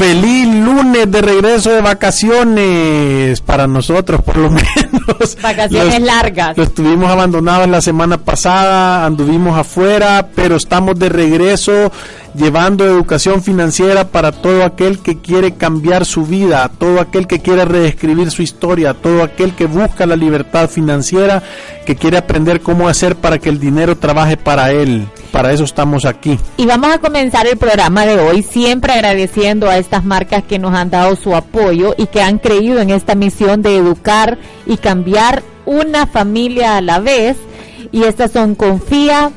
Feliz lunes de regreso de vacaciones para nosotros, por lo menos. Vacaciones largas. Lo estuvimos abandonados la semana pasada, anduvimos afuera, pero estamos de regreso llevando educación financiera para todo aquel que quiere cambiar su vida, todo aquel que quiere reescribir su historia, todo aquel que busca la libertad financiera, que quiere aprender cómo hacer para que el dinero trabaje para él para eso estamos aquí. Y vamos a comenzar el programa de hoy siempre agradeciendo a estas marcas que nos han dado su apoyo y que han creído en esta misión de educar y cambiar una familia a la vez. Y estas son Confía,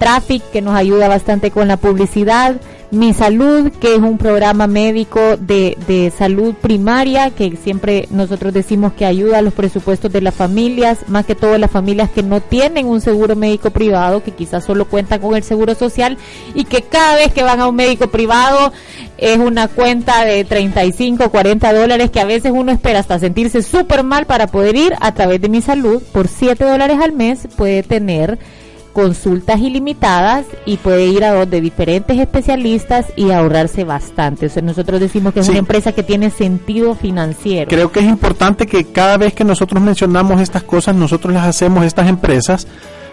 Traffic, que nos ayuda bastante con la publicidad, mi Salud, que es un programa médico de, de, salud primaria, que siempre nosotros decimos que ayuda a los presupuestos de las familias, más que todo las familias que no tienen un seguro médico privado, que quizás solo cuentan con el seguro social y que cada vez que van a un médico privado es una cuenta de 35, 40 dólares que a veces uno espera hasta sentirse súper mal para poder ir a través de mi salud. Por 7 dólares al mes puede tener consultas ilimitadas y puede ir a donde diferentes especialistas y ahorrarse bastante. O sea, nosotros decimos que es una empresa que tiene sentido financiero. Creo que es importante que cada vez que nosotros mencionamos estas cosas, nosotros las hacemos, estas empresas,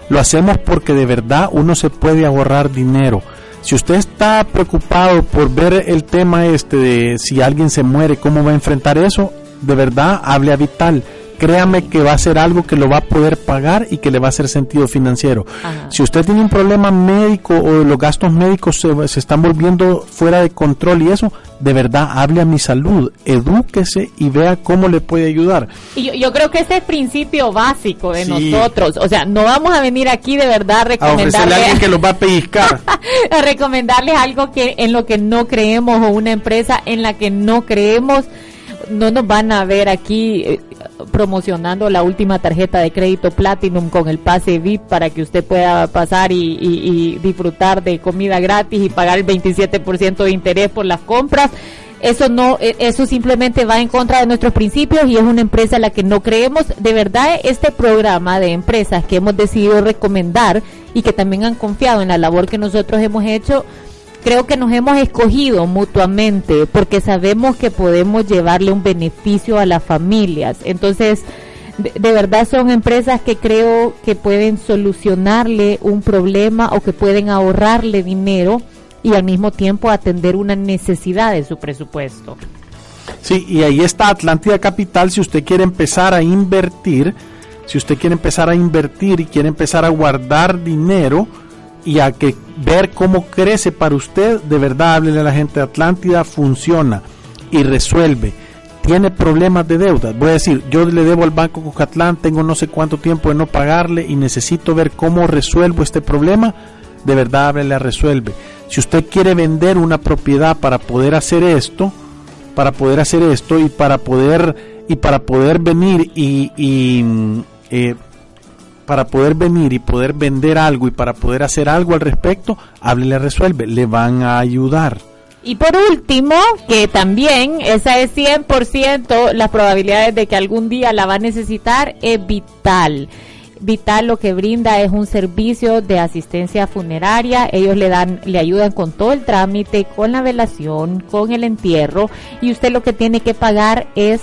lo hacemos porque de verdad uno se puede ahorrar dinero. Si usted está preocupado por ver el tema este de si alguien se muere, cómo va a enfrentar eso, de verdad hable a Vital créame que va a ser algo que lo va a poder pagar y que le va a hacer sentido financiero. Si usted tiene un problema médico o los gastos médicos se, se, están volviendo fuera de control y eso, de verdad, hable a mi salud, edúquese y vea cómo le puede ayudar. Y yo, yo creo que ese es el principio básico de nosotros. O sea, no vamos a venir aquí de verdad a recomendarle a, alguien que los va a pellizcar. a recomendarles algo que en lo que no creemos o una empresa en la que no creemos no nos van a ver aquí eh, promocionando la última tarjeta de crédito Platinum con el pase VIP para que usted pueda pasar y, disfrutar de comida gratis y pagar el 27% de interés por las compras. Eso no, eh, eso simplemente va en contra de nuestros principios y es una empresa a la que no creemos. De verdad, este programa de empresas que hemos decidido recomendar y que también han confiado en la labor que nosotros hemos hecho, creo que nos hemos escogido mutuamente porque sabemos que podemos llevarle un beneficio a las familias. Entonces, de, verdad son empresas que creo que pueden solucionarle un problema o que pueden ahorrarle dinero y al mismo tiempo atender una necesidad de su presupuesto. Sí, y ahí está Atlántida Capital si usted quiere empezar a invertir, si usted quiere empezar a invertir y quiere empezar a guardar dinero, y a que ver cómo crece para usted, de verdad háblele a la gente de Atlántida, funciona y resuelve. Tiene problemas de deuda. Voy a decir, yo le debo al Banco Cocatlán, tengo no sé cuánto tiempo de no pagarle y necesito ver cómo resuelvo este problema. De verdad háblele a Resuelve. Si usted quiere vender una propiedad para poder hacer esto, para poder hacer esto y para poder y para poder venir y, y eh, para poder venir y poder vender algo y para poder hacer algo al respecto, háblele Resuelve, le van a ayudar. Y por último, que también esa es 100% las probabilidades de que algún día la va a necesitar, es vital. Vital lo que brinda es un servicio de asistencia funeraria. Ellos le dan, le ayudan con todo el trámite, con la velación, con el entierro. Y usted lo que tiene que pagar es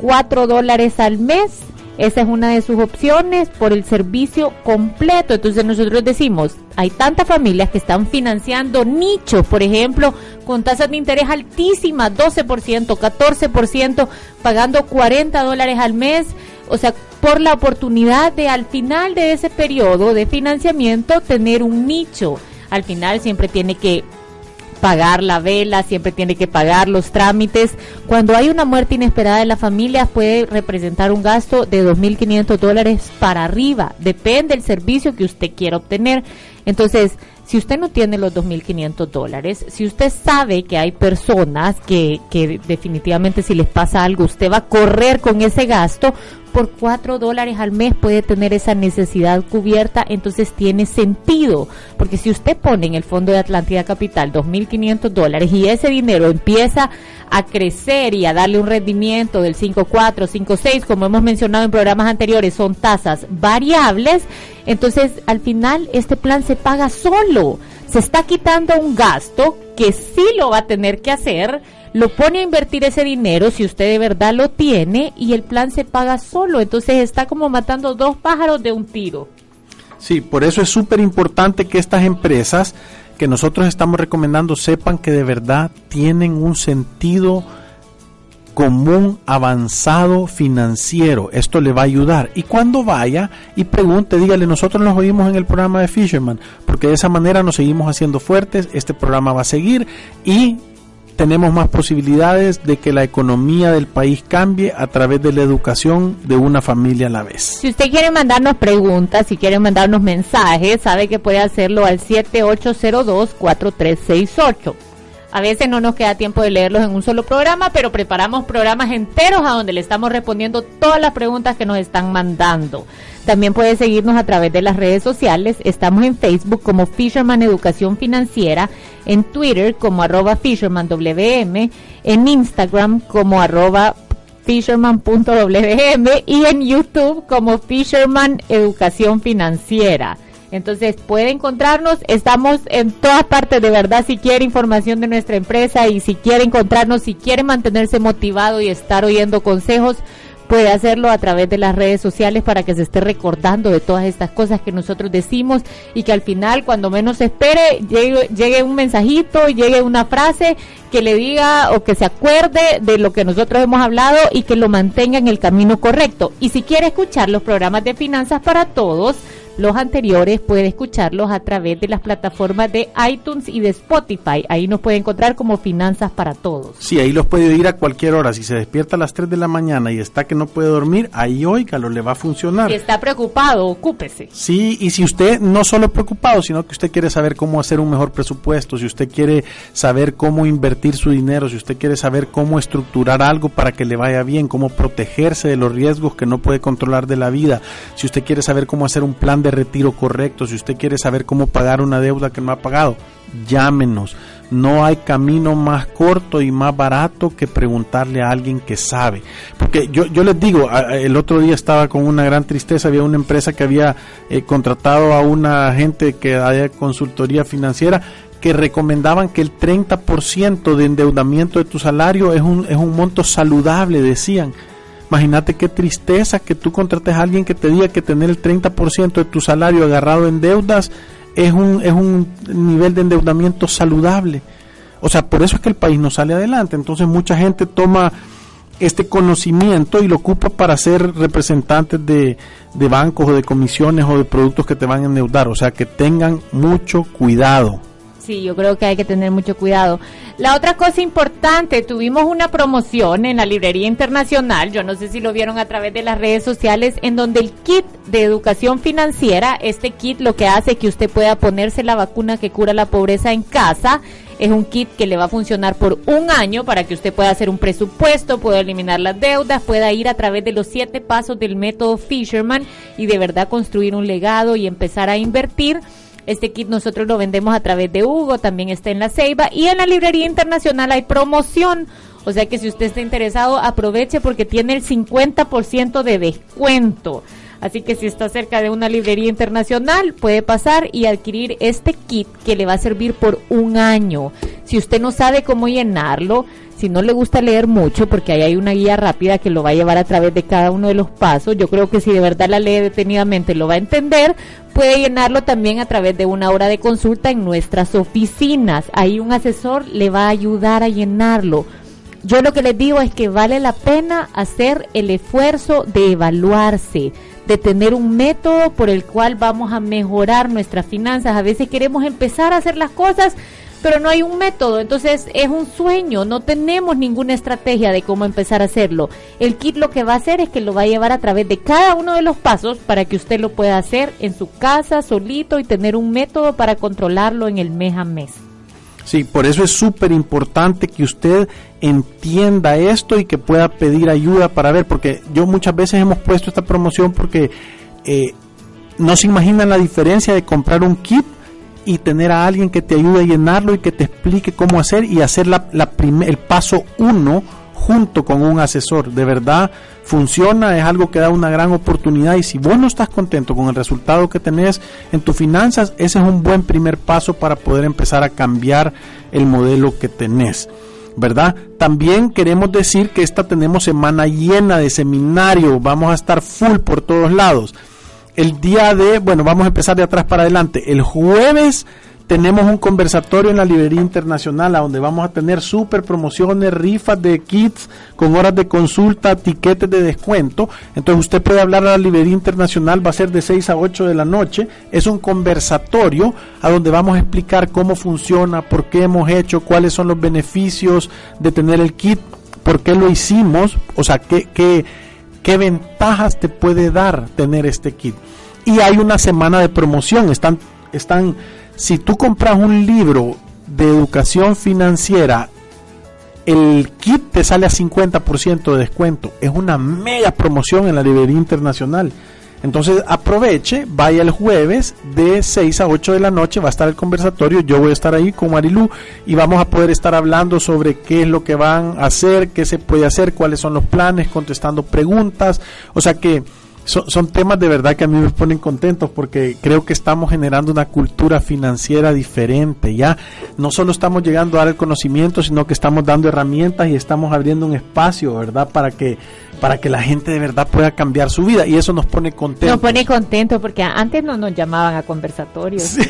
4 dólares al mes esa es una de sus opciones por el servicio completo. Entonces nosotros decimos, hay tantas familias que están financiando nichos, por ejemplo, con tasas de interés altísimas, 12%, 14%, pagando 40 dólares al mes. O sea, por la oportunidad de al final de ese periodo de financiamiento tener un nicho. Al final siempre tiene que pagar la vela, siempre tiene que pagar los trámites. Cuando hay una muerte inesperada en la familia puede representar un gasto de 2.500 dólares para arriba, depende del servicio que usted quiera obtener. Entonces, si usted no tiene los 2.500 dólares, si usted sabe que hay personas que, que definitivamente si les pasa algo, usted va a correr con ese gasto, por 4 dólares al mes puede tener esa necesidad cubierta, entonces tiene sentido, porque si usted pone en el Fondo de Atlántida Capital 2.500 dólares y ese dinero empieza a crecer y a darle un rendimiento del 5.4, 5.6, como hemos mencionado en programas anteriores, son tasas variables, entonces al final este plan se paga solo, se está quitando un gasto que sí lo va a tener que hacer, lo pone a invertir ese dinero si usted de verdad lo tiene y el plan se paga solo. Entonces está como matando dos pájaros de un tiro. Sí, por eso es súper importante que estas empresas que nosotros estamos recomendando sepan que de verdad tienen un sentido común avanzado financiero. Esto le va a ayudar. Y cuando vaya y pregunte, dígale, nosotros nos oímos en el programa de Fisherman, porque de esa manera nos seguimos haciendo fuertes, este programa va a seguir y tenemos más posibilidades de que la economía del país cambie a través de la educación de una familia a la vez. Si usted quiere mandarnos preguntas, si quiere mandarnos mensajes, sabe que puede hacerlo al 7802-4368. A veces no nos queda tiempo de leerlos en un solo programa, pero preparamos programas enteros a donde le estamos respondiendo todas las preguntas que nos están mandando. También puede seguirnos a través de las redes sociales. Estamos en Facebook como Fisherman Educación Financiera, en Twitter como arroba Fisherman WM, en Instagram como arroba fisherman.wm y en YouTube como Fisherman Educación Financiera. Entonces puede encontrarnos, estamos en todas partes de verdad si quiere información de nuestra empresa y si quiere encontrarnos, si quiere mantenerse motivado y estar oyendo consejos, puede hacerlo a través de las redes sociales para que se esté recordando de todas estas cosas que nosotros decimos y que al final, cuando menos espere, llegue, llegue un mensajito, llegue una frase que le diga o que se acuerde de lo que nosotros hemos hablado y que lo mantenga en el camino correcto. Y si quiere escuchar los programas de finanzas para todos, los anteriores puede escucharlos a través de las plataformas de iTunes y de Spotify. Ahí nos puede encontrar como Finanzas para Todos. Sí, ahí los puede ir a cualquier hora. Si se despierta a las 3 de la mañana y está que no puede dormir, ahí óigalo, le va a funcionar. Si está preocupado, ocúpese. Sí, y si usted no solo preocupado, sino que usted quiere saber cómo hacer un mejor presupuesto, si usted quiere saber cómo invertir su dinero, si usted quiere saber cómo estructurar algo para que le vaya bien, cómo protegerse de los riesgos que no puede controlar de la vida, si usted quiere saber cómo hacer un plan de de retiro correcto, si usted quiere saber cómo pagar una deuda que no ha pagado, llámenos. No hay camino más corto y más barato que preguntarle a alguien que sabe. Porque yo, yo les digo, el otro día estaba con una gran tristeza, había una empresa que había eh, contratado a una gente que haya consultoría financiera que recomendaban que el 30% de endeudamiento de tu salario es un, es un monto saludable, decían Imagínate qué tristeza que tú contrates a alguien que te diga que tener el 30% de tu salario agarrado en deudas es un, es un nivel de endeudamiento saludable. O sea, por eso es que el país no sale adelante. Entonces mucha gente toma este conocimiento y lo ocupa para ser representantes de, de bancos o de comisiones o de productos que te van a endeudar. O sea, que tengan mucho cuidado. Sí, yo creo que hay que tener mucho cuidado. La otra cosa importante, tuvimos una promoción en la Librería Internacional, yo no sé si lo vieron a través de las redes sociales, en donde el kit de educación financiera, este kit lo que hace que usted pueda ponerse la vacuna que cura la pobreza en casa, es un kit que le va a funcionar por un año para que usted pueda hacer un presupuesto, pueda eliminar las deudas, pueda ir a través de los siete pasos del método Fisherman y de verdad construir un legado y empezar a invertir. Este kit nosotros lo vendemos a través de Hugo, también está en la Ceiba y en la librería internacional hay promoción. O sea que si usted está interesado, aproveche porque tiene el 50% de descuento. Así que si está cerca de una librería internacional, puede pasar y adquirir este kit que le va a servir por un año. Si usted no sabe cómo llenarlo, si no le gusta leer mucho, porque ahí hay una guía rápida que lo va a llevar a través de cada uno de los pasos, yo creo que si de verdad la lee detenidamente lo va a entender, puede llenarlo también a través de una hora de consulta en nuestras oficinas. Ahí un asesor le va a ayudar a llenarlo. Yo lo que les digo es que vale la pena hacer el esfuerzo de evaluarse, de tener un método por el cual vamos a mejorar nuestras finanzas. A veces queremos empezar a hacer las cosas, pero no hay un método, entonces es un sueño, no tenemos ninguna estrategia de cómo empezar a hacerlo. El kit lo que va a hacer es que lo va a llevar a través de cada uno de los pasos para que usted lo pueda hacer en su casa, solito y tener un método para controlarlo en el mes a mes. Sí, por eso es súper importante que usted entienda esto y que pueda pedir ayuda para ver, porque yo muchas veces hemos puesto esta promoción porque eh, no se imaginan la diferencia de comprar un kit y tener a alguien que te ayude a llenarlo y que te explique cómo hacer y hacer la, el paso uno junto con un asesor. De verdad funciona, es algo que da una gran oportunidad y si vos no estás contento con el resultado que tenés en tus finanzas, ese es un buen primer paso para poder empezar a cambiar el modelo que tenés. ¿verdad? También queremos decir que esta tenemos semana llena de seminario, vamos a estar full por todos lados. El día de, bueno, vamos a empezar de atrás para adelante. El jueves tenemos un conversatorio en la librería internacional a donde vamos a tener super promociones, rifas de kits con horas de consulta, tiquetes de descuento. Entonces usted puede hablar a la librería internacional, va a ser de 6 a 8 de la noche. Es un conversatorio a donde vamos a explicar cómo funciona, por qué hemos hecho, cuáles son los beneficios de tener el kit, por qué lo hicimos, o sea, qué, qué, qué ventajas te puede dar tener este kit. Y hay una semana de promoción, están, están si tú compras un libro de educación financiera, el kit te sale a 50% de descuento. Es una mega promoción en la librería internacional. Entonces aproveche, vaya el jueves de 6 a 8 de la noche, va a estar el conversatorio, yo voy a estar ahí con Marilú y vamos a poder estar hablando sobre qué es lo que van a hacer, qué se puede hacer, cuáles son los planes, contestando preguntas. O sea que son, temas de verdad que a mí me ponen contentos porque creo que estamos generando una cultura financiera diferente. Ya no solo estamos llegando a dar el conocimiento, sino que estamos dando herramientas y estamos abriendo un espacio, ¿verdad? Para que para que la gente de verdad pueda cambiar su vida y eso nos pone contentos. Nos pone contentos porque antes no nos llamaban a conversatorios.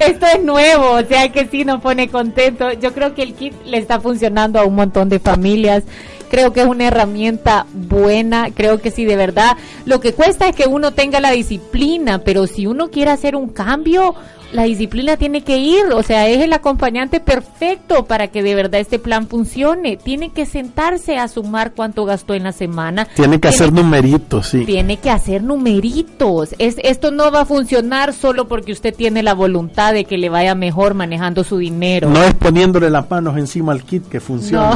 Esto es nuevo, o sea que sí nos pone contentos. Yo creo que el kit le está funcionando a un montón de familias creo que es una herramienta buena, creo que sí, de verdad. Lo que cuesta es que uno tenga la disciplina, pero si uno quiere hacer un cambio, la disciplina tiene que ir, o sea, es el acompañante perfecto para que de verdad este plan funcione. Tiene que sentarse a sumar cuánto gastó en la semana. Tiene que hacer numeritos, sí. Tiene que hacer numeritos. Es, esto no va a funcionar solo porque usted tiene la voluntad de que le vaya mejor manejando su dinero. No es poniéndole las manos encima al kit que funciona.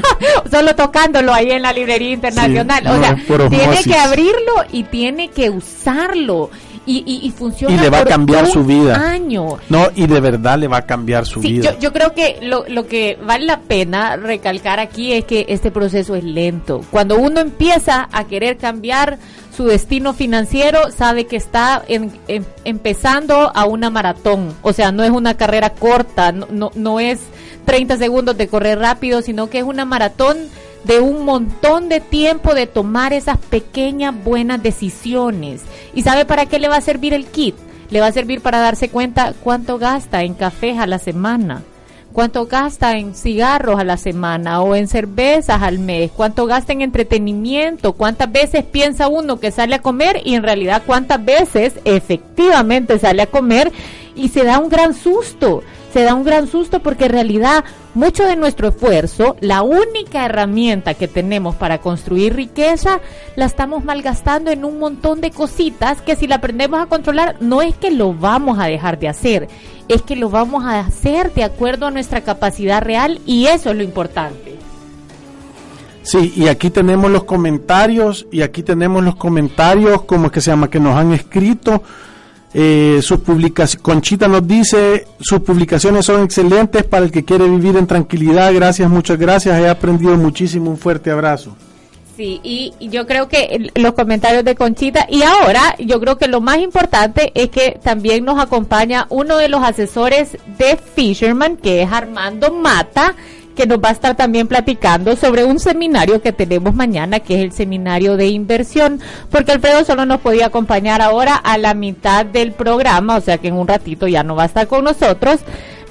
solo tocándolo ahí en la librería internacional. o sea, tiene que abrirlo y tiene que usarlo y, y, funciona. Y le va a cambiar su vida. No, y de verdad le va a cambiar su vida. Yo, yo creo que lo, lo que vale la pena recalcar aquí es que este proceso es lento. Cuando uno empieza a querer cambiar su destino financiero, sabe que está empezando a una maratón. O sea, no es una carrera corta, no, no, no es 30 segundos de correr rápido, sino que es una maratón de un montón de tiempo de tomar esas pequeñas buenas decisiones. ¿Y sabe para qué le va a servir el kit? Le va a servir para darse cuenta cuánto gasta en cafés a la semana, cuánto gasta en cigarros a la semana o en cervezas al mes, cuánto gasta en entretenimiento, cuántas veces piensa uno que sale a comer y en realidad cuántas veces efectivamente sale a comer y se da un gran susto se da un gran susto porque en realidad mucho de nuestro esfuerzo, la única herramienta que tenemos para construir riqueza, la estamos malgastando en un montón de cositas que si la aprendemos a controlar, no es que lo vamos a dejar de hacer, es que lo vamos a hacer de acuerdo a nuestra capacidad real y eso es lo importante. Sí, y aquí tenemos los comentarios, y aquí tenemos los comentarios, como es que se llama, que nos han escrito. Eh, sus publicaciones, Conchita nos dice, sus publicaciones son excelentes para el que quiere vivir en tranquilidad. Gracias, muchas gracias. He aprendido muchísimo. Un fuerte abrazo. Sí, y, yo creo que los comentarios de Conchita, y ahora yo creo que lo más importante es que también nos acompaña uno de los asesores de Fisherman, que es Armando Mata, que nos va a estar también platicando sobre un seminario que tenemos mañana, que es el seminario de inversión, porque Alfredo solo nos podía acompañar ahora a la mitad del programa, o sea que en un ratito ya no va a estar con nosotros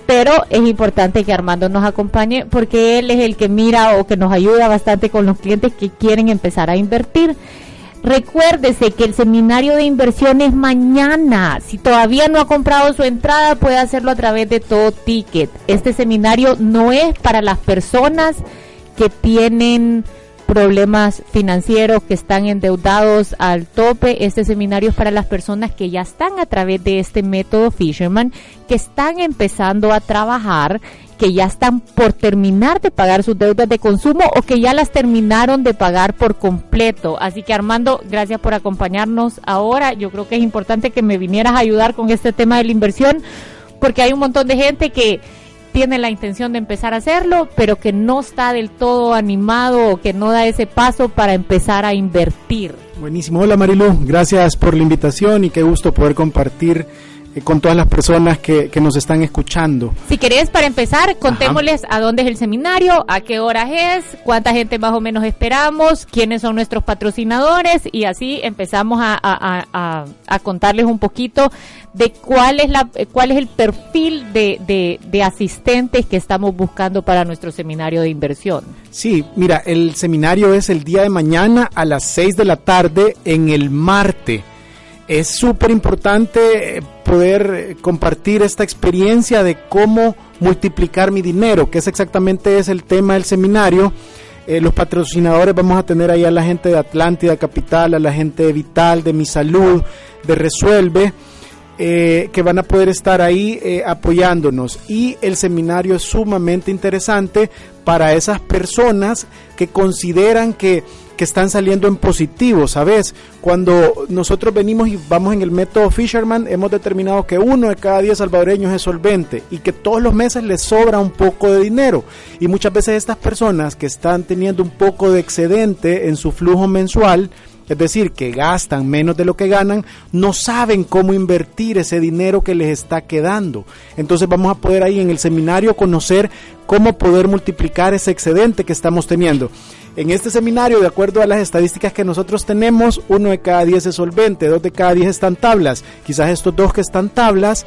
pero es importante que Armando nos acompañe porque él es el que mira o que nos ayuda bastante con los clientes que quieren empezar a invertir. Recuérdese que el seminario de inversión es mañana. Si todavía no ha comprado su entrada, puede hacerlo a través de todo ticket. Este seminario no es para las personas que tienen problemas financieros, que están endeudados al tope. Este seminario es para las personas que ya están a través de este método Fisherman, que están empezando a trabajar que ya están por terminar de pagar sus deudas de consumo o que ya las terminaron de pagar por completo. Así que Armando, gracias por acompañarnos ahora. Yo creo que es importante que me vinieras a ayudar con este tema de la inversión porque hay un montón de gente que tiene la intención de empezar a hacerlo, pero que no está del todo animado o que no da ese paso para empezar a invertir. Buenísimo. Hola Marilu, gracias por la invitación y qué gusto poder compartir eh, con todas las personas que, que, nos están escuchando. Si querés, para empezar, contémosles a dónde es el seminario, a qué horas es, cuánta gente más o menos esperamos, quiénes son nuestros patrocinadores y así empezamos a, a, a, a contarles un poquito de cuál es, la, cuál es el perfil de, de, de asistentes que estamos buscando para nuestro seminario de inversión. Sí, mira, el seminario es el día de mañana a las 6 de la tarde en el Marte es súper importante eh, poder eh, compartir esta experiencia de cómo multiplicar mi dinero, que es exactamente es el tema del seminario. Eh, los patrocinadores vamos a tener ahí a la gente de Atlántida Capital, a la gente de Vital, de Mi Salud, de Resuelve, que van a poder estar ahí apoyándonos. Y el seminario es sumamente interesante para esas personas que consideran que que están saliendo en positivo, ¿sabes? Cuando nosotros venimos y vamos en el método Fisherman, hemos determinado que uno de cada diez salvadoreños es solvente y que todos los meses les sobra un poco de dinero. Y muchas veces estas personas que están teniendo un poco de excedente en su flujo mensual, es decir, que gastan menos de lo que ganan, no saben cómo invertir ese dinero que les está quedando. Entonces vamos a poder ahí en el seminario conocer cómo poder multiplicar ese excedente que estamos teniendo. En este seminario, de acuerdo a las estadísticas que nosotros tenemos, uno de cada diez es solvente, dos de cada diez están tablas. Quizás estos dos que están tablas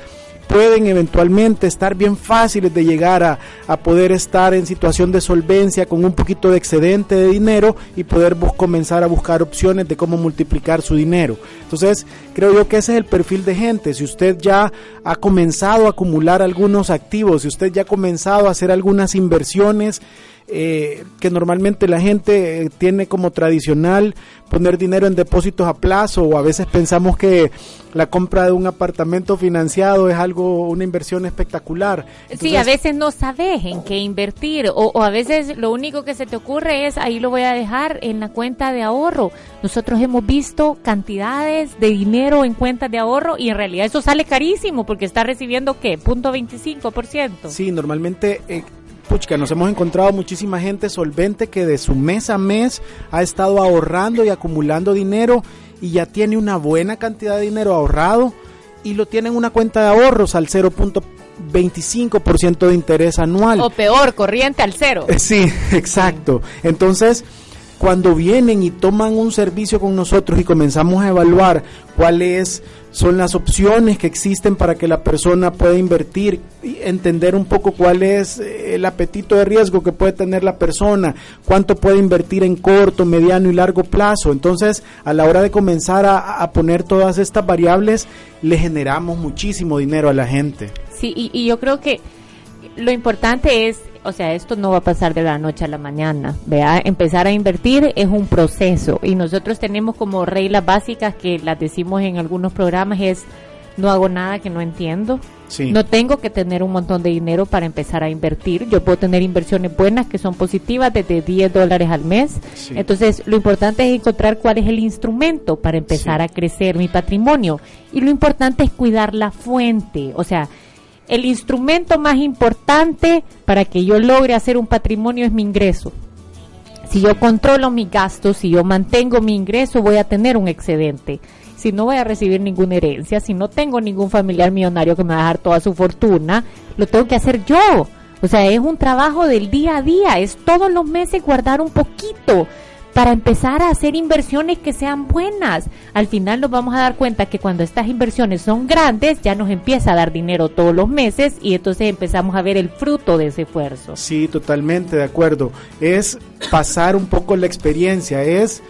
pueden eventualmente estar bien fáciles de llegar a, a, poder estar en situación de solvencia con un poquito de excedente de dinero y poder comenzar a buscar opciones de cómo multiplicar su dinero. Entonces, creo yo que ese es el perfil de gente. Si usted ya ha comenzado a acumular algunos activos, si usted ya ha comenzado a hacer algunas inversiones, eh, que normalmente la gente eh, tiene como tradicional poner dinero en depósitos a plazo o a veces pensamos que la compra de un apartamento financiado es algo, una inversión espectacular. Entonces, sí, a veces no sabes en qué invertir o, o, a veces lo único que se te ocurre es ahí lo voy a dejar en la cuenta de ahorro. Nosotros hemos visto cantidades de dinero en cuentas de ahorro y en realidad eso sale carísimo porque está recibiendo qué, punto 25%. Sí, normalmente... Eh, puchca, nos hemos encontrado muchísima gente solvente que de su mes a mes ha estado ahorrando y acumulando dinero y ya tiene una buena cantidad de dinero ahorrado y lo tiene en una cuenta de ahorros al 0.25% de interés anual. O peor, corriente al cero. Sí, exacto. Entonces, cuando vienen y toman un servicio con nosotros y comenzamos a evaluar cuáles son las opciones que existen para que la persona pueda invertir y entender un poco cuál es eh, el apetito de riesgo que puede tener la persona, cuánto puede invertir en corto, mediano y largo plazo. Entonces, a la hora de comenzar a, a poner todas estas variables, le generamos muchísimo dinero a la gente. Sí, y, y yo creo que lo importante es o sea, esto no va a pasar de la noche a la mañana, vea, empezar a invertir es un proceso y nosotros tenemos como reglas básicas que las decimos en algunos programas es no hago nada que no entiendo. Sí. No tengo que tener un montón de dinero para empezar a invertir. Yo puedo tener inversiones buenas que son positivas desde 10 dólares al mes. Sí. Entonces, lo importante es encontrar cuál es el instrumento para empezar sí. a crecer mi patrimonio. Y lo importante es cuidar la fuente. O sea, el instrumento más importante para que yo logre hacer un patrimonio es mi ingreso. Si yo controlo mis gastos, si yo mantengo mi ingreso, voy a tener un excedente. Si no voy a recibir ninguna herencia, si no tengo ningún familiar millonario que me va a dejar toda su fortuna, lo tengo que hacer yo. O sea, es un trabajo del día a día, es todos los meses guardar un poquito para empezar a hacer inversiones que sean buenas. Al final nos vamos a dar cuenta que cuando estas inversiones son grandes, ya nos empieza a dar dinero todos los meses y entonces empezamos a ver el fruto de ese esfuerzo. Sí, totalmente de acuerdo. Es pasar un poco la experiencia, es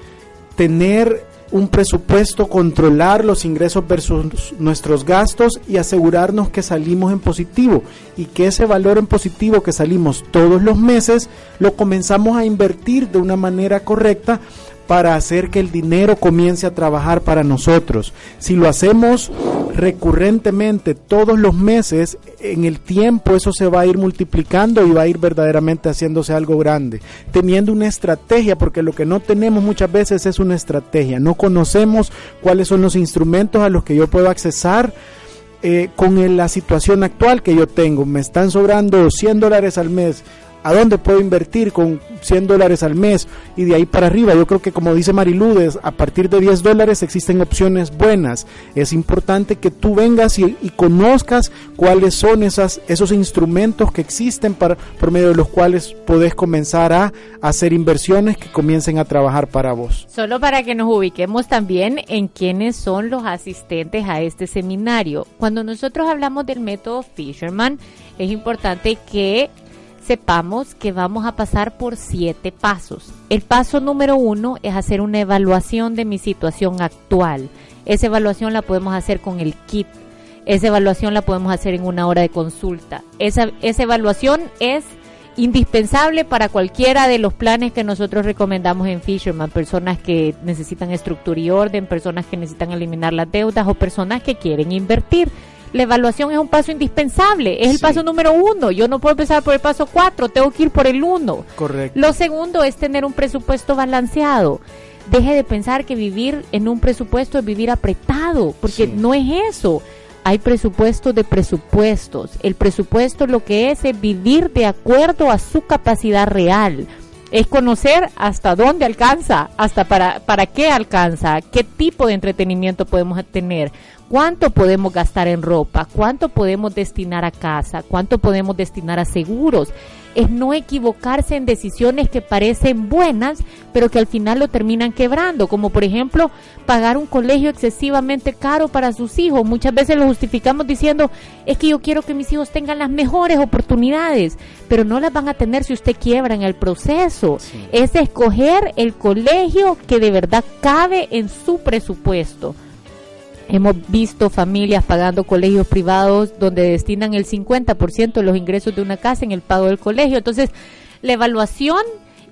tener un presupuesto, controlar los ingresos versus nuestros gastos y asegurarnos que salimos en positivo y que ese valor en positivo que salimos todos los meses lo comenzamos a invertir de una manera correcta para hacer que el dinero comience a trabajar para nosotros. Si lo hacemos recurrentemente todos los meses, en el tiempo eso se va a ir multiplicando y va a ir verdaderamente haciéndose algo grande, teniendo una estrategia, porque lo que no tenemos muchas veces es una estrategia, no conocemos cuáles son los instrumentos a los que yo puedo accesar. Eh, con la situación actual que yo tengo, me están sobrando 100 dólares al mes, a dónde puedo invertir con 100 dólares al mes y de ahí para arriba. Yo creo que como dice Mariludes, a partir de 10 dólares existen opciones buenas. Es importante que tú vengas y, conozcas cuáles son esas, esos instrumentos que existen para, por medio de los cuales podés comenzar a hacer inversiones que comiencen a trabajar para vos. Solo para que nos ubiquemos también en quiénes son los asistentes a este seminario. Cuando nosotros hablamos del método Fisherman, es importante que sepamos que vamos a pasar por siete pasos. El paso número uno es hacer una evaluación de mi situación actual. Esa evaluación la podemos hacer con el kit. Esa evaluación la podemos hacer en una hora de consulta. Esa, esa evaluación es indispensable para cualquiera de los planes que nosotros recomendamos en Fisherman, personas que necesitan estructura y orden, personas que necesitan eliminar las deudas o personas que quieren invertir la evaluación es un paso indispensable, es el paso número uno. Yo no puedo empezar por el paso cuatro, tengo que ir por el uno. Correcto. Lo segundo es tener un presupuesto balanceado. Deje de pensar que vivir en un presupuesto es vivir apretado, porque no es eso. Hay presupuestos de presupuestos. El presupuesto lo que es es vivir de acuerdo a su capacidad real es conocer hasta dónde alcanza, hasta para, para qué alcanza, qué tipo de entretenimiento podemos tener, cuánto podemos gastar en ropa, cuánto podemos destinar a casa, cuánto podemos destinar a seguros. Es no equivocarse en decisiones que parecen buenas, pero que al final lo terminan quebrando, como por ejemplo pagar un colegio excesivamente caro para sus hijos. Muchas veces lo justificamos diciendo, es que yo quiero que mis hijos tengan las mejores oportunidades, pero no las van a tener si usted quiebra en el proceso. Es escoger el colegio que de verdad cabe en su presupuesto. Hemos visto familias pagando colegios privados donde destinan el 50% de los ingresos de una casa en el pago del colegio. Entonces, la evaluación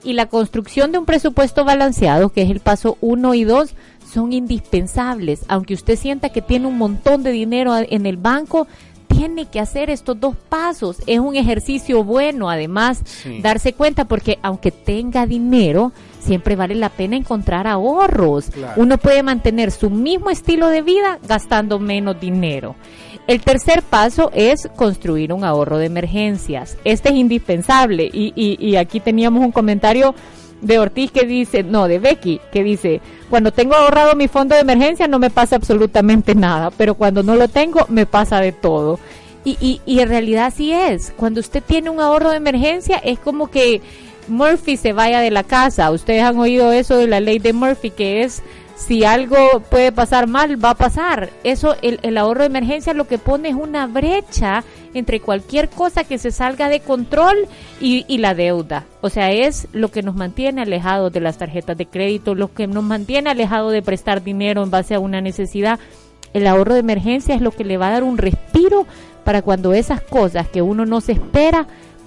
y la construcción de un presupuesto balanceado, que es el paso 1 y 2, son indispensables. Aunque usted sienta que tiene un montón de dinero en el banco, tiene que hacer estos dos pasos. Es un ejercicio bueno, además, darse cuenta, porque aunque tenga dinero, siempre vale la pena encontrar ahorros. Uno puede mantener su mismo estilo de vida gastando menos dinero. El tercer paso es construir un ahorro de emergencias. Este es indispensable y, y, aquí teníamos un comentario de Ortiz que dice, no, de Becky, que dice, cuando tengo ahorrado mi fondo de emergencia no me pasa absolutamente nada, pero cuando no lo tengo me pasa de todo. Y, y, y en realidad así es, cuando usted tiene un ahorro de emergencia es como que Murphy se vaya de la casa. Ustedes han oído eso de la ley de Murphy, que es si algo puede pasar mal, va a pasar. Eso, el, ahorro de emergencia lo que pone es una brecha entre cualquier cosa que se salga de control y, y la deuda. O sea, es lo que nos mantiene alejados de las tarjetas de crédito, lo que nos mantiene alejados de prestar dinero en base a una necesidad. El ahorro de emergencia es lo que le va a dar un respiro para cuando esas cosas que uno no se espera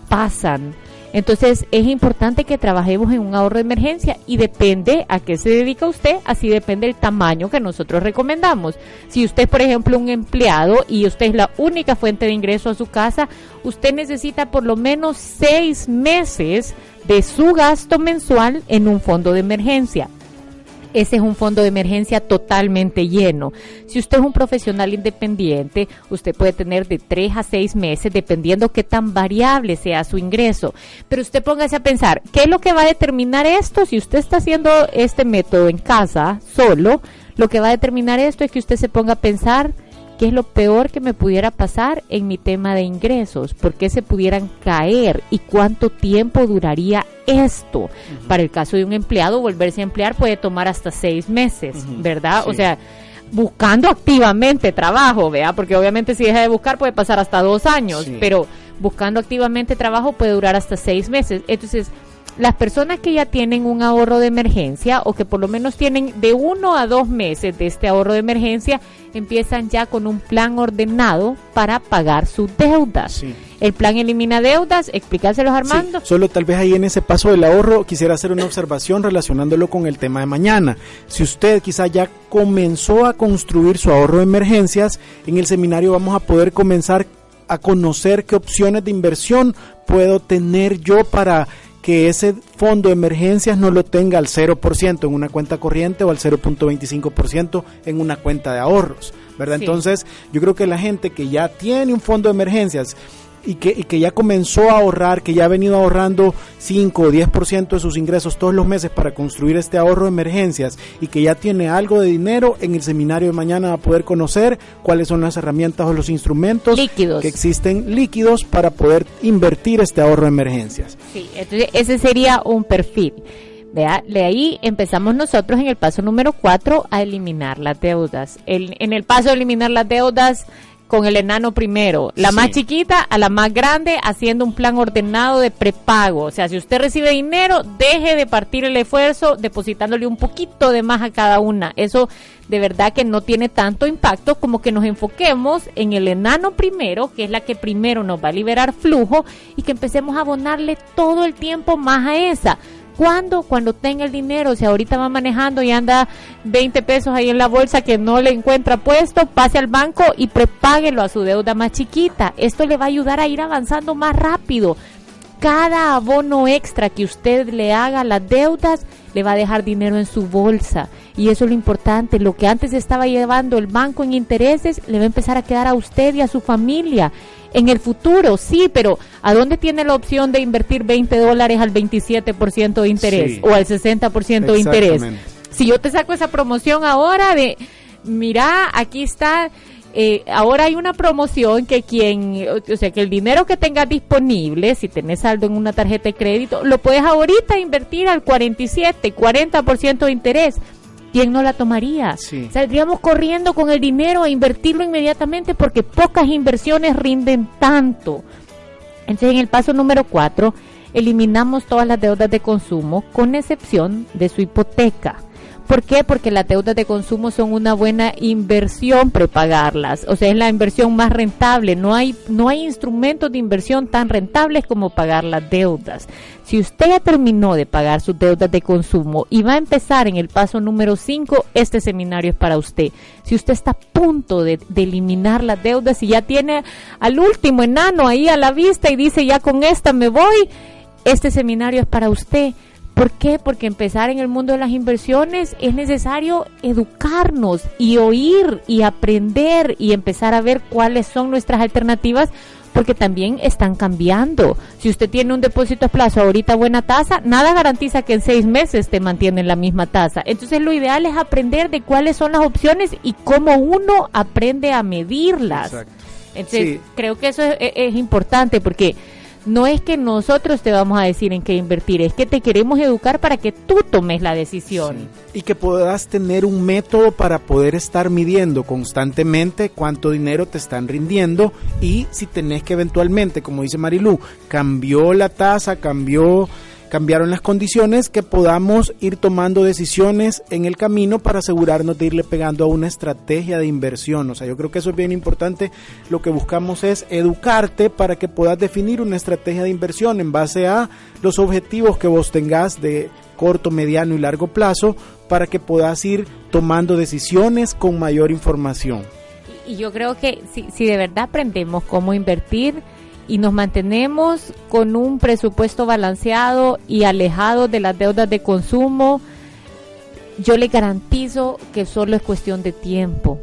pasan. Entonces es importante que trabajemos en un ahorro de emergencia y depende a qué se dedica usted, así depende el tamaño que nosotros recomendamos. Si usted, por ejemplo, un empleado y usted es la única fuente de ingreso a su casa, usted necesita por lo menos seis meses de su gasto mensual en un fondo de emergencia ese es un fondo de emergencia totalmente lleno. Si usted es un profesional independiente, usted puede tener de tres a seis meses, dependiendo qué tan variable sea su ingreso. Pero usted póngase a pensar, ¿qué es lo que va a determinar esto? Si usted está haciendo este método en casa, solo, lo que va a determinar esto es que usted se ponga a pensar qué es lo peor que me pudiera pasar en mi tema de ingresos, por qué se pudieran caer y cuánto tiempo duraría esto. Para el caso de un empleado, volverse a emplear puede tomar hasta seis meses, ¿verdad? O sea, buscando activamente trabajo, ¿vea? Porque obviamente si deja de buscar puede pasar hasta dos años, pero buscando activamente trabajo puede durar hasta seis meses. Entonces, las personas que ya tienen un ahorro de emergencia o que por lo menos tienen de uno a dos meses de este ahorro de emergencia, empiezan ya con un plan ordenado para pagar sus deudas. El plan elimina deudas, explicárselos Armando. solo tal vez ahí en ese paso del ahorro quisiera hacer una observación relacionándolo con el tema de mañana. Si usted quizá ya comenzó a construir su ahorro de emergencias, en el seminario vamos a poder comenzar a conocer qué opciones de inversión puedo tener yo para que ese fondo de emergencias no lo tenga al 0% en una cuenta corriente o al 0.25% en una cuenta de ahorros, ¿verdad? Entonces, yo creo que la gente que ya tiene un fondo de emergencias y que, y que ya comenzó a ahorrar, que ya ha venido ahorrando 5 o 10% de sus ingresos todos los meses para construir este ahorro de emergencias y que ya tiene algo de dinero, en el seminario de mañana va a poder conocer cuáles son las herramientas o los instrumentos que existen líquidos para poder invertir este ahorro de emergencias. Sí, entonces ese sería un perfil. Vea, de ahí empezamos nosotros en el paso número 4 a eliminar las deudas. El, en el paso de eliminar las deudas, con el enano primero, la más chiquita a la más grande, haciendo un plan ordenado de prepago. O sea, si usted recibe dinero, deje de partir el esfuerzo depositándole un poquito de más a cada una. Eso de verdad que no tiene tanto impacto como que nos enfoquemos en el enano primero, que es la que primero nos va a liberar flujo, y que empecemos a abonarle todo el tiempo más a esa ¿Cuándo? Cuando tenga el dinero. Si ahorita va manejando y anda 20 pesos ahí en la bolsa que no le encuentra puesto, pase al banco y prepáguelo a su deuda más chiquita. Esto le va a ayudar a ir avanzando más rápido. Cada abono extra que usted le haga a las deudas le va a dejar dinero en su bolsa. Y eso es lo importante. Lo que antes estaba llevando el banco en intereses le va a empezar a quedar a usted y a su familia en el futuro, sí, pero ¿a dónde tiene la opción de invertir 20 dólares al 27% de interés o al 60% de interés? Si yo te saco esa promoción ahora de, mira, aquí está, eh, ahora hay una promoción que quien, o sea, que el dinero que tengas disponible, si tenés saldo en una tarjeta de crédito, lo puedes ahorita invertir al 47, 40% de interés. ¿quién no la tomaría? Saldríamos corriendo con el dinero a invertirlo inmediatamente porque pocas inversiones rinden tanto. Entonces, en el paso número cuatro, eliminamos todas las deudas de consumo con excepción de su hipoteca. ¿Por qué? Porque las deudas de consumo son una buena inversión prepagarlas. O sea, es la inversión más rentable. No hay, no hay instrumentos de inversión tan rentables como pagar las deudas. Si usted ya terminó de pagar sus deudas de consumo y va a empezar en el paso número 5, este seminario es para usted. Si usted está a punto de, de eliminar las deudas y ya tiene al último enano ahí a la vista y dice ya con esta me voy, este seminario es para usted ¿Por qué? Porque empezar en el mundo de las inversiones es necesario educarnos y oír y aprender y empezar a ver cuáles son nuestras alternativas porque también están cambiando. Si usted tiene un depósito a plazo ahorita buena tasa, nada garantiza que en seis meses te mantienen la misma tasa. Entonces lo ideal es aprender de cuáles son las opciones y cómo uno aprende a medirlas. Entonces creo que eso es importante porque no es que nosotros te vamos a decir en qué invertir, es que te queremos educar para que tú tomes la decisión. Y que puedas tener un método para poder estar midiendo constantemente cuánto dinero te están rindiendo y si tenés que eventualmente, como dice Marilu, cambió la tasa, cambió cambiaron las condiciones, que podamos ir tomando decisiones en el camino para asegurarnos de irle pegando a una estrategia de inversión. O sea, yo creo que eso es bien importante. Lo que buscamos es educarte para que puedas definir una estrategia de inversión en base a los objetivos que vos tengas de corto, mediano y largo plazo para que puedas ir tomando decisiones con mayor información. Y yo creo que si, si de verdad aprendemos cómo invertir, y nos mantenemos con un presupuesto balanceado y alejado de las deudas de consumo, yo le garantizo que solo es cuestión de tiempo.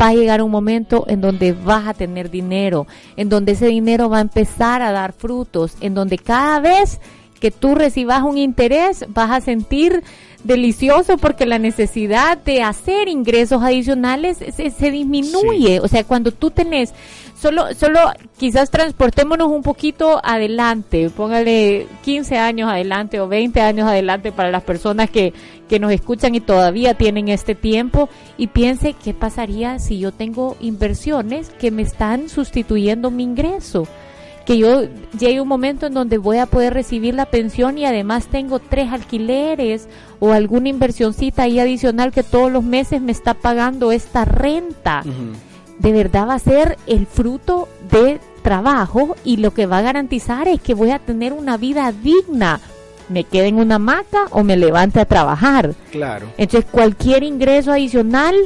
Va a llegar un momento en donde vas a tener dinero, en donde ese dinero va a empezar a dar frutos, en donde cada vez que tú recibas un interés vas a sentir delicioso porque la necesidad de hacer ingresos adicionales se, se disminuye. O sea, cuando tú tenés solo, solo quizás transportémonos un poquito adelante, póngale 15 años adelante o 20 años adelante para las personas que, que nos escuchan y todavía tienen este tiempo y piense qué pasaría si yo tengo inversiones que me están sustituyendo mi ingreso que yo llegue un momento en donde voy a poder recibir la pensión y además tengo tres alquileres o alguna inversioncita ahí adicional que todos los meses me está pagando esta renta. De verdad va a ser el fruto de trabajo y lo que va a garantizar es que voy a tener una vida digna. Me quede en una hamaca o me levante a trabajar. Claro. Entonces cualquier ingreso adicional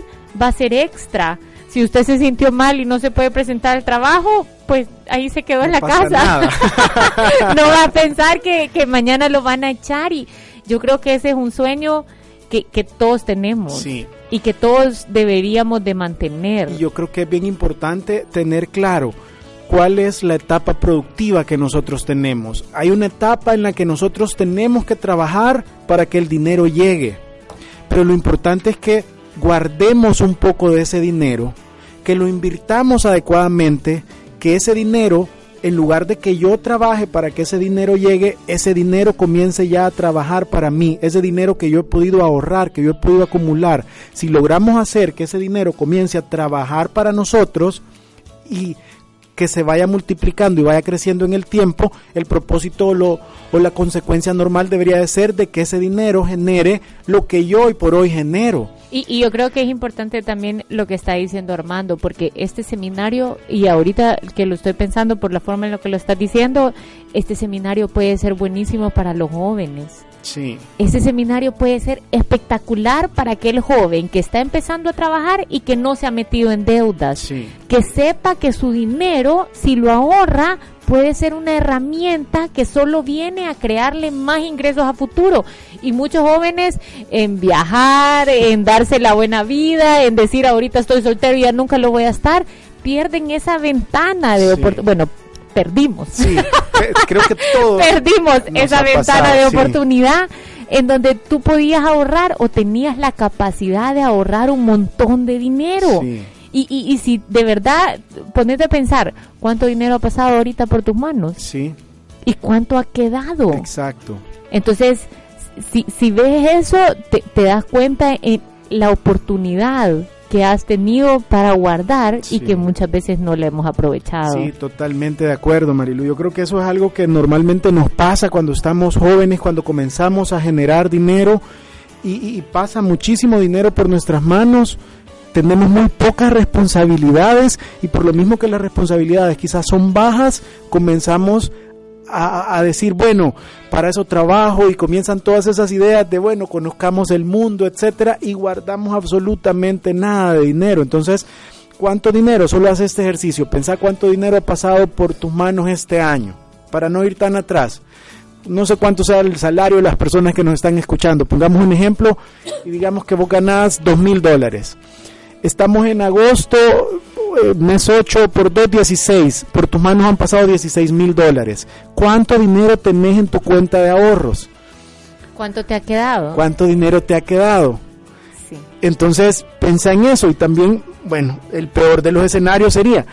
va a ser extra. Si usted se sintió mal y no se puede presentar al trabajo, pues ahí se quedó en la casa. no va a pensar que, que, mañana lo van a echar y yo creo que ese es un sueño que, que todos tenemos y que todos deberíamos de mantener. yo creo que es bien importante tener claro cuál es la etapa productiva que nosotros tenemos. Hay una etapa en la que nosotros tenemos que trabajar para que el dinero llegue. Pero lo importante es que guardemos un poco de ese dinero, que lo invirtamos adecuadamente, que ese dinero, en lugar de que yo trabaje para que ese dinero llegue, ese dinero comience ya a trabajar para mí, ese dinero que yo he podido ahorrar, que yo he podido acumular. Si logramos hacer que ese dinero comience a trabajar para nosotros y que se vaya multiplicando y vaya creciendo en el tiempo, el propósito o, lo, o la consecuencia normal debería de ser de que ese dinero genere lo que yo hoy por hoy genero. Y, yo creo que es importante también lo que está diciendo Armando, porque este seminario, y ahorita que lo estoy pensando por la forma en lo que lo estás diciendo, este seminario puede ser buenísimo para los jóvenes. Sí. Ese seminario puede ser espectacular para aquel joven que está empezando a trabajar y que no se ha metido en deudas. Que sepa que su dinero, si lo ahorra, puede ser una herramienta que solo viene a crearle más ingresos a futuro. Y muchos jóvenes en viajar, en darse la buena vida, en decir ahorita estoy soltero y ya nunca lo voy a estar, pierden esa ventana de oportunidad. Bueno, perdimos. Sí, creo que todos. perdimos esa ventana de oportunidad en donde tú podías ahorrar o tenías la capacidad de ahorrar un montón de dinero. Y, y, y, si de verdad ponete a pensar cuánto dinero ha pasado ahorita por tus manos. Sí. Y cuánto ha quedado. Exacto. Entonces, si, si ves eso, te, te das cuenta en la oportunidad que has tenido para guardar y que muchas veces no le hemos aprovechado. Sí, totalmente de acuerdo, Marilu. Yo creo que eso es algo que normalmente nos pasa cuando estamos jóvenes, cuando comenzamos a generar dinero y, pasa muchísimo dinero por nuestras manos. Tenemos muy pocas responsabilidades y por lo mismo que las responsabilidades quizás son bajas, comenzamos a, decir, bueno, para eso trabajo y comienzan todas esas ideas de, bueno, conozcamos el mundo, etcétera, y guardamos absolutamente nada de dinero. Entonces, ¿cuánto dinero? Solo hace este ejercicio. Pensá cuánto dinero ha pasado por tus manos este año, para no ir tan atrás. No sé cuánto sea el salario de las personas que nos están escuchando. Pongamos un ejemplo y digamos que vos ganás dos mil dólares. Estamos en agosto, eh, mes 8 por 2, 16. Por tus manos han pasado 16 mil dólares. ¿Cuánto dinero tenés en tu cuenta de ahorros? ¿Cuánto te ha quedado? ¿Cuánto dinero te ha quedado? Sí. Entonces, piensa en eso y también, bueno, el peor de los escenarios sería,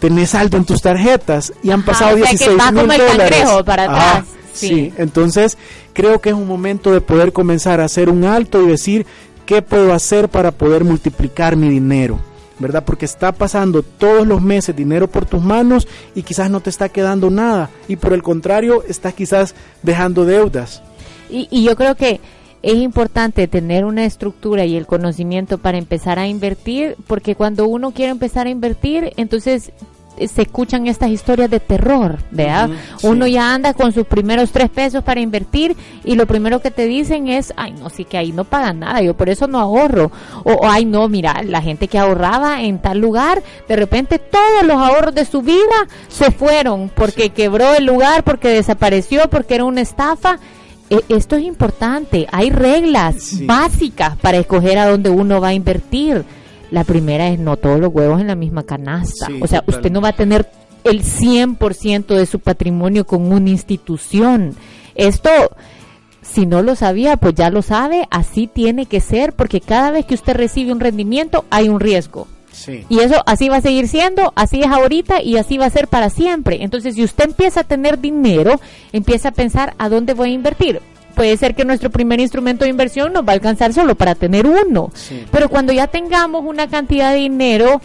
tenés saldo en tus tarjetas y han pasado 16 mil dólares. para atrás. sí, entonces creo que es un momento de poder comenzar a hacer un alto y decir, ¿qué puedo hacer para poder multiplicar mi dinero? ¿verdad? Porque está pasando todos los meses dinero por tus manos y quizás no te está quedando nada y por el contrario estás quizás dejando deudas. Y, y yo creo que es importante tener una estructura y el conocimiento para empezar a invertir, porque cuando uno quiere empezar a invertir, entonces se escuchan estas historias de terror, ¿verdad? Uno ya anda con sus primeros tres pesos para invertir y lo primero que te dicen es, ay, no, sí que ahí no pagan nada, yo por eso no ahorro. O, ay, no, mira, la gente que ahorraba en tal lugar, de repente todos los ahorros de su vida se fueron porque quebró el lugar, porque desapareció, porque era una estafa. E, esto es importante, hay reglas básicas para escoger a dónde uno va a invertir la primera es no todos los huevos en la misma canasta. o sea, usted no va a tener el 100% de su patrimonio con una institución. Esto, si no lo sabía, pues ya lo sabe, así tiene que ser, porque cada vez que usted recibe un rendimiento hay un riesgo. Y eso así va a seguir siendo, así es ahorita y así va a ser para siempre. Entonces, si usted empieza a tener dinero, empieza a pensar a dónde voy a invertir puede ser que nuestro primer instrumento de inversión nos va a alcanzar solo para tener uno. Pero cuando ya tengamos una cantidad de dinero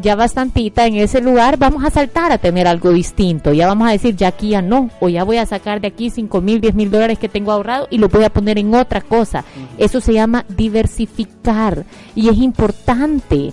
ya bastantita en ese lugar, vamos a saltar a tener algo distinto. Ya vamos a decir, ya aquí ya no, o ya voy a sacar de aquí 5 mil, 10 mil dólares que tengo ahorrado y lo voy a poner en otra cosa. Eso se llama diversificar y es importante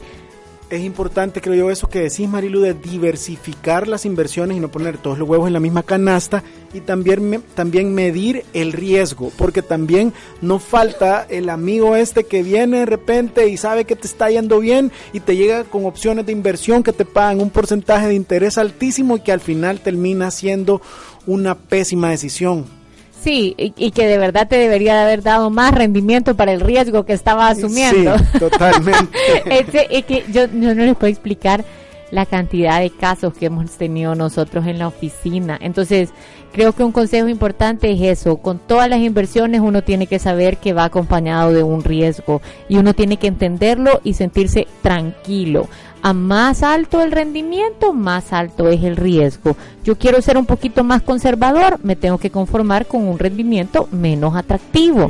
es importante, creo yo, eso que decís, Marilu, de diversificar las inversiones y no poner todos los huevos en la misma canasta y también, también medir el riesgo, porque también no falta el amigo este que viene de repente y sabe que te está yendo bien y te llega con opciones de inversión que te pagan un porcentaje de interés altísimo y que al final termina siendo una pésima decisión. Sí, y, que de verdad te debería de haber dado más rendimiento para el riesgo que estaba asumiendo. Sí, totalmente. es que yo, no les puedo explicar la cantidad de casos que hemos tenido nosotros en la oficina. Entonces, creo que un consejo importante es eso. Con todas las inversiones uno tiene que saber que va acompañado de un riesgo y uno tiene que entenderlo y sentirse tranquilo a más alto el rendimiento, más alto es el riesgo. Yo quiero ser un poquito más conservador, me tengo que conformar con un rendimiento menos atractivo.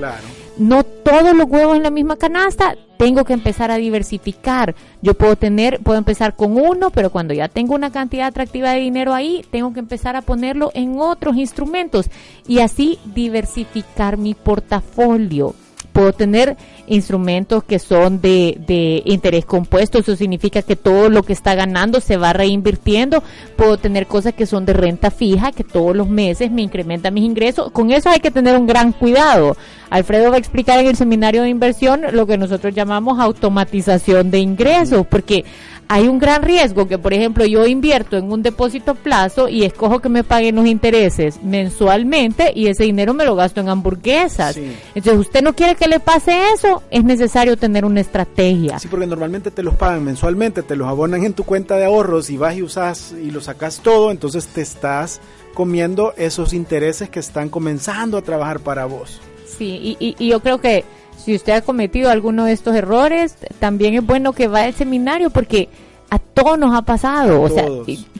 No todos los huevos en la misma canasta, tengo que empezar a diversificar. Yo puedo tener, puedo empezar con uno, pero cuando ya tengo una cantidad atractiva de dinero ahí, tengo que empezar a ponerlo en otros instrumentos y así diversificar mi portafolio puedo tener instrumentos que son de, de interés compuesto, eso significa que todo lo que está ganando se va reinvirtiendo, puedo tener cosas que son de renta fija, que todos los meses me incrementan mis ingresos, con eso hay que tener un gran cuidado. Alfredo va a explicar en el seminario de inversión lo que nosotros llamamos automatización de ingresos, porque hay un gran riesgo que, por ejemplo, yo invierto en un depósito plazo y escojo que me paguen los intereses mensualmente y ese dinero me lo gasto en hamburguesas. Entonces, usted no quiere que le pase eso, es necesario tener una estrategia. Sí, porque normalmente te los pagan mensualmente, te los abonan en tu cuenta de ahorros y vas y usas y lo sacas todo, entonces te estás comiendo esos intereses que están comenzando a trabajar para vos. Sí, y, y yo creo que si usted ha cometido alguno de estos errores, también es bueno que vaya al seminario porque a todos nos ha pasado. o sea,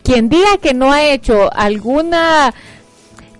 quien diga que no ha hecho alguna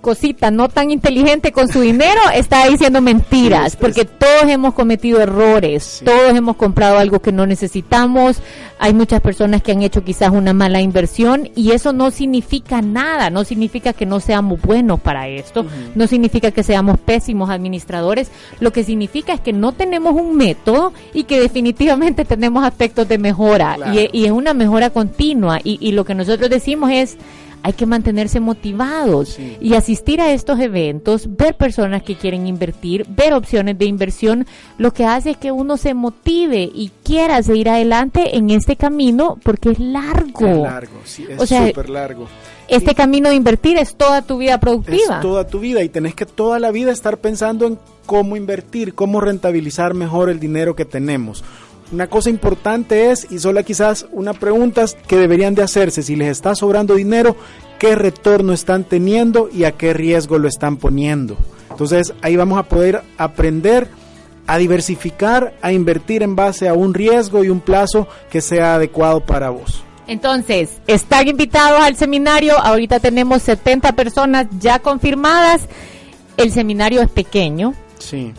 cosita no tan inteligente con su dinero está diciendo mentiras, porque todos hemos cometido errores, todos hemos comprado algo que no necesitamos, hay muchas personas que han hecho quizás una mala inversión y eso no significa nada, no significa que no seamos buenos para esto, no significa que seamos pésimos administradores, lo que significa es que no tenemos un método y que definitivamente tenemos aspectos de mejora y, es una mejora continua y, y lo que nosotros decimos es hay que mantenerse motivados y asistir a estos eventos, ver personas que quieren invertir, ver opciones de inversión, lo que hace es que uno se motive y quiera seguir adelante en este camino porque es largo. Es largo, sí, es súper largo. Este camino de invertir es toda tu vida productiva. Es toda tu vida y tenés que toda la vida estar pensando en cómo invertir, cómo rentabilizar mejor el dinero que tenemos. Una cosa importante es, y solo quizás una pregunta que deberían de hacerse, si les está sobrando dinero, qué retorno están teniendo y a qué riesgo lo están poniendo. Entonces ahí vamos a poder aprender a diversificar, a invertir en base a un riesgo y un plazo que sea adecuado para vos. Entonces, están invitados al seminario, ahorita tenemos 70 personas ya confirmadas, el seminario es pequeño,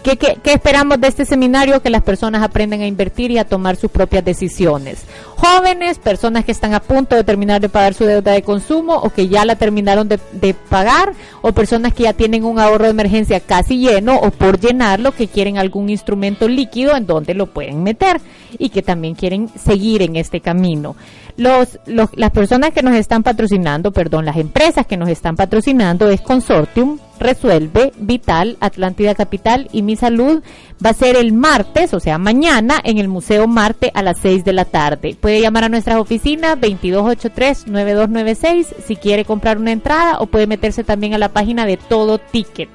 ¿Qué, esperamos de este seminario? Que las personas aprendan a invertir y a tomar sus propias decisiones. Jóvenes, personas que están a punto de terminar de pagar su deuda de consumo o que ya la terminaron de, de pagar, o personas que ya tienen un ahorro de emergencia casi lleno o por llenarlo, que quieren algún instrumento líquido en donde lo pueden meter y que también quieren seguir en este camino los, las personas que nos están patrocinando, perdón, las empresas que nos están patrocinando es Consortium, Resuelve, Vital, Atlántida Capital y Mi Salud. Va a ser el martes, o sea, mañana, en el Museo Marte a las 6 de la tarde. Puede llamar a nuestras oficinas 2283-9296 si quiere comprar una entrada o puede meterse también a la página de Todo Ticket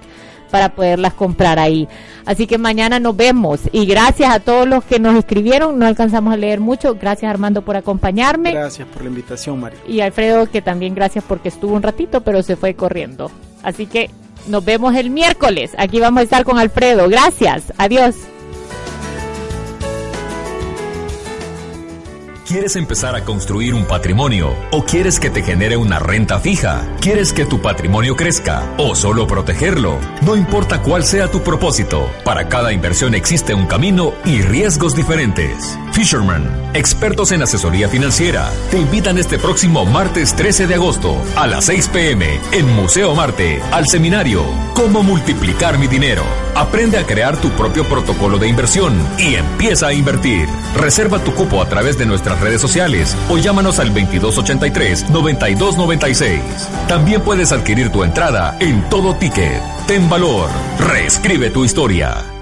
para poderlas comprar ahí. Así que mañana nos vemos y gracias a todos los que nos escribieron, no alcanzamos a leer mucho, gracias Armando por acompañarme. Gracias por la invitación, María. Y Alfredo que también gracias porque estuvo un ratito, pero se fue corriendo. Así que nos vemos el miércoles, aquí vamos a estar con Alfredo, gracias, adiós. ¿Quieres empezar a construir un patrimonio o quieres que te genere una renta fija? ¿Quieres que tu patrimonio crezca o solo protegerlo? No importa cuál sea tu propósito, para cada inversión existe un camino y riesgos diferentes. Fisherman, expertos en asesoría financiera, te invitan este próximo martes 13 de agosto a las 6 pm en Museo Marte al seminario Cómo multiplicar mi dinero. Aprende a crear tu propio protocolo de inversión y empieza a invertir. Reserva tu cupo a través de redes sociales o llámanos al 2283-9296. También puedes adquirir tu entrada en todo ticket. Ten valor. Reescribe tu historia.